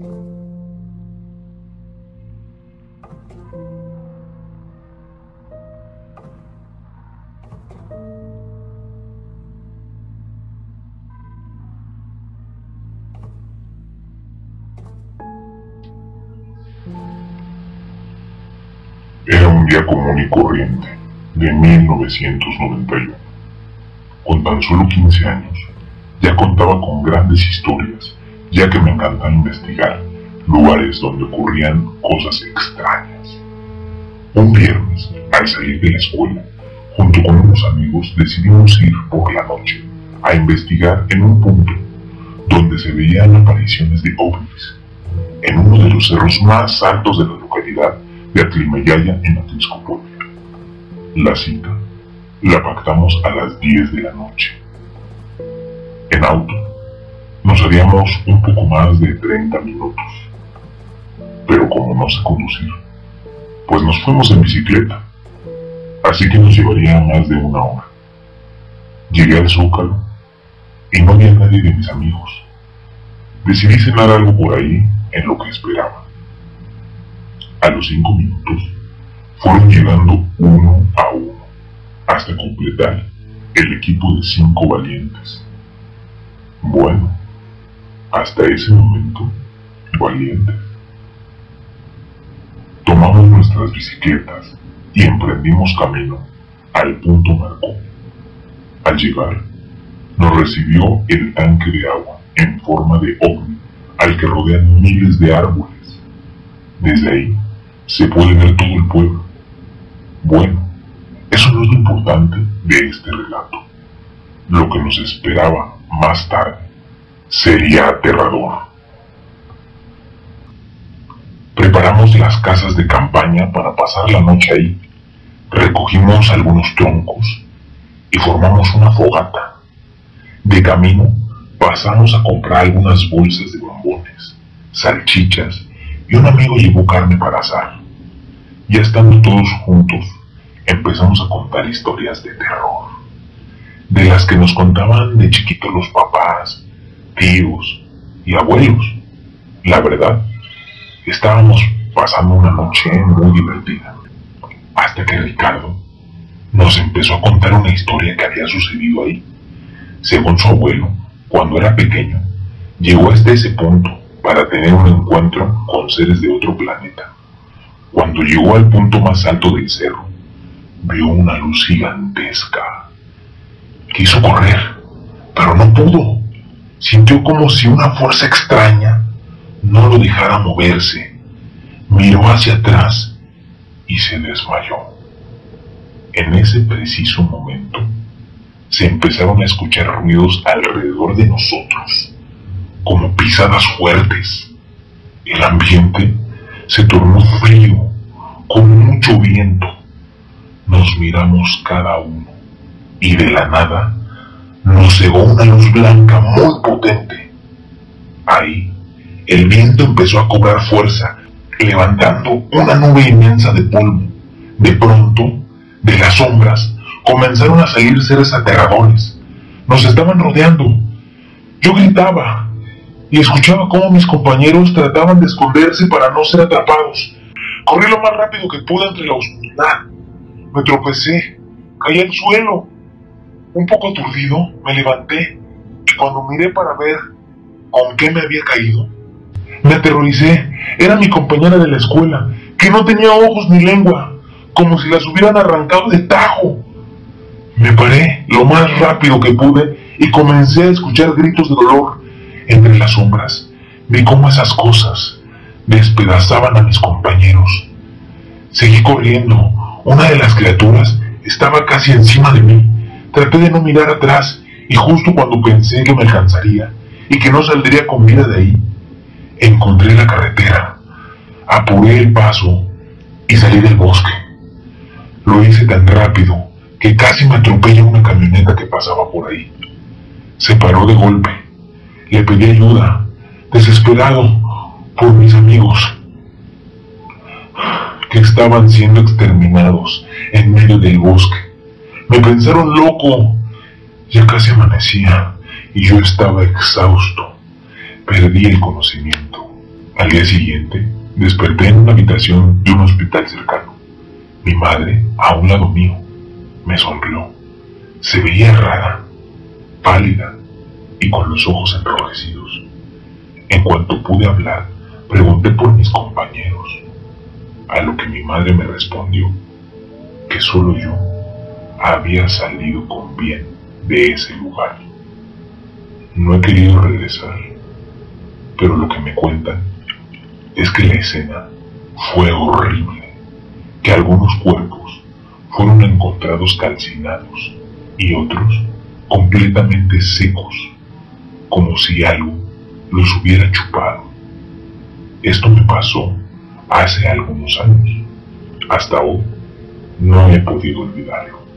Era un día común y corriente de 1991. Con tan solo 15 años, ya contaba con grandes historias ya que me encantaba investigar lugares donde ocurrían cosas extrañas. Un viernes, al salir de la escuela, junto con unos amigos decidimos ir por la noche a investigar en un punto donde se veían apariciones de ovnis, en uno de los cerros más altos de la localidad de Atlimayaya en Atlisco La cita la pactamos a las 10 de la noche. En auto nos haríamos un poco más de 30 minutos. Pero como no sé conducir, pues nos fuimos en bicicleta. Así que nos llevaría más de una hora. Llegué al Zócalo y no había nadie de mis amigos. Decidí cenar algo por ahí en lo que esperaba. A los cinco minutos fueron llegando uno a uno hasta completar el equipo de cinco valientes. Bueno, hasta ese momento, valientes. Tomamos nuestras bicicletas y emprendimos camino al punto Marco. Al llegar, nos recibió el tanque de agua en forma de ovni al que rodean miles de árboles. Desde ahí se puede ver todo el pueblo. Bueno, eso no es lo importante de este relato. Lo que nos esperaba más tarde sería aterrador. Preparamos las casas de campaña para pasar la noche ahí. Recogimos algunos troncos y formamos una fogata. De camino pasamos a comprar algunas bolsas de bombones, salchichas y un amigo llevó carne para asar. Ya estando todos juntos, empezamos a contar historias de terror, de las que nos contaban de chiquitos los papás, tíos y abuelos. La verdad, estábamos pasando una noche muy divertida, hasta que Ricardo nos empezó a contar una historia que había sucedido ahí. Según su abuelo, cuando era pequeño, llegó hasta ese punto para tener un encuentro con seres de otro planeta. Cuando llegó al punto más alto del cerro, vio una luz gigantesca. Quiso correr, pero no pudo. Sintió como si una fuerza extraña no lo dejara moverse. Miró hacia atrás y se desmayó. En ese preciso momento, se empezaron a escuchar ruidos alrededor de nosotros, como pisadas fuertes. El ambiente se tornó frío, con mucho viento. Nos miramos cada uno y de la nada nos cegó una luz blanca muy potente. Ahí, el viento empezó a cobrar fuerza, levantando una nube inmensa de polvo. De pronto, de las sombras, comenzaron a salir seres aterradores. Nos estaban rodeando. Yo gritaba y escuchaba cómo mis compañeros trataban de esconderse para no ser atrapados. Corrí lo más rápido que pude entre la oscuridad. Me tropecé, caí al suelo. Un poco aturdido, me levanté y cuando miré para ver con qué me había caído, me aterroricé. Era mi compañera de la escuela, que no tenía ojos ni lengua, como si las hubieran arrancado de tajo. Me paré lo más rápido que pude y comencé a escuchar gritos de dolor entre las sombras. Vi cómo esas cosas despedazaban a mis compañeros. Seguí corriendo. Una de las criaturas estaba casi encima de mí. Traté de no mirar atrás y justo cuando pensé que me alcanzaría y que no saldría con vida de ahí, encontré la carretera. Apuré el paso y salí del bosque. Lo hice tan rápido que casi me atropella una camioneta que pasaba por ahí. Se paró de golpe. Le pedí ayuda, desesperado por mis amigos que estaban siendo exterminados en medio del bosque. Me pensaron loco. Ya casi amanecía y yo estaba exhausto. Perdí el conocimiento. Al día siguiente Desperté en una habitación de un hospital cercano. Mi madre, a un lado mío, me sonrió. Se veía rara, pálida y con los ojos enrojecidos. En cuanto pude hablar, pregunté por mis compañeros, a lo que mi madre me respondió que solo yo había salido con bien de ese lugar. No he querido regresar, pero lo que me cuentan es que la escena fue horrible, que algunos cuerpos fueron encontrados calcinados y otros completamente secos, como si algo los hubiera chupado. Esto me pasó hace algunos años. Hasta hoy no he podido olvidarlo.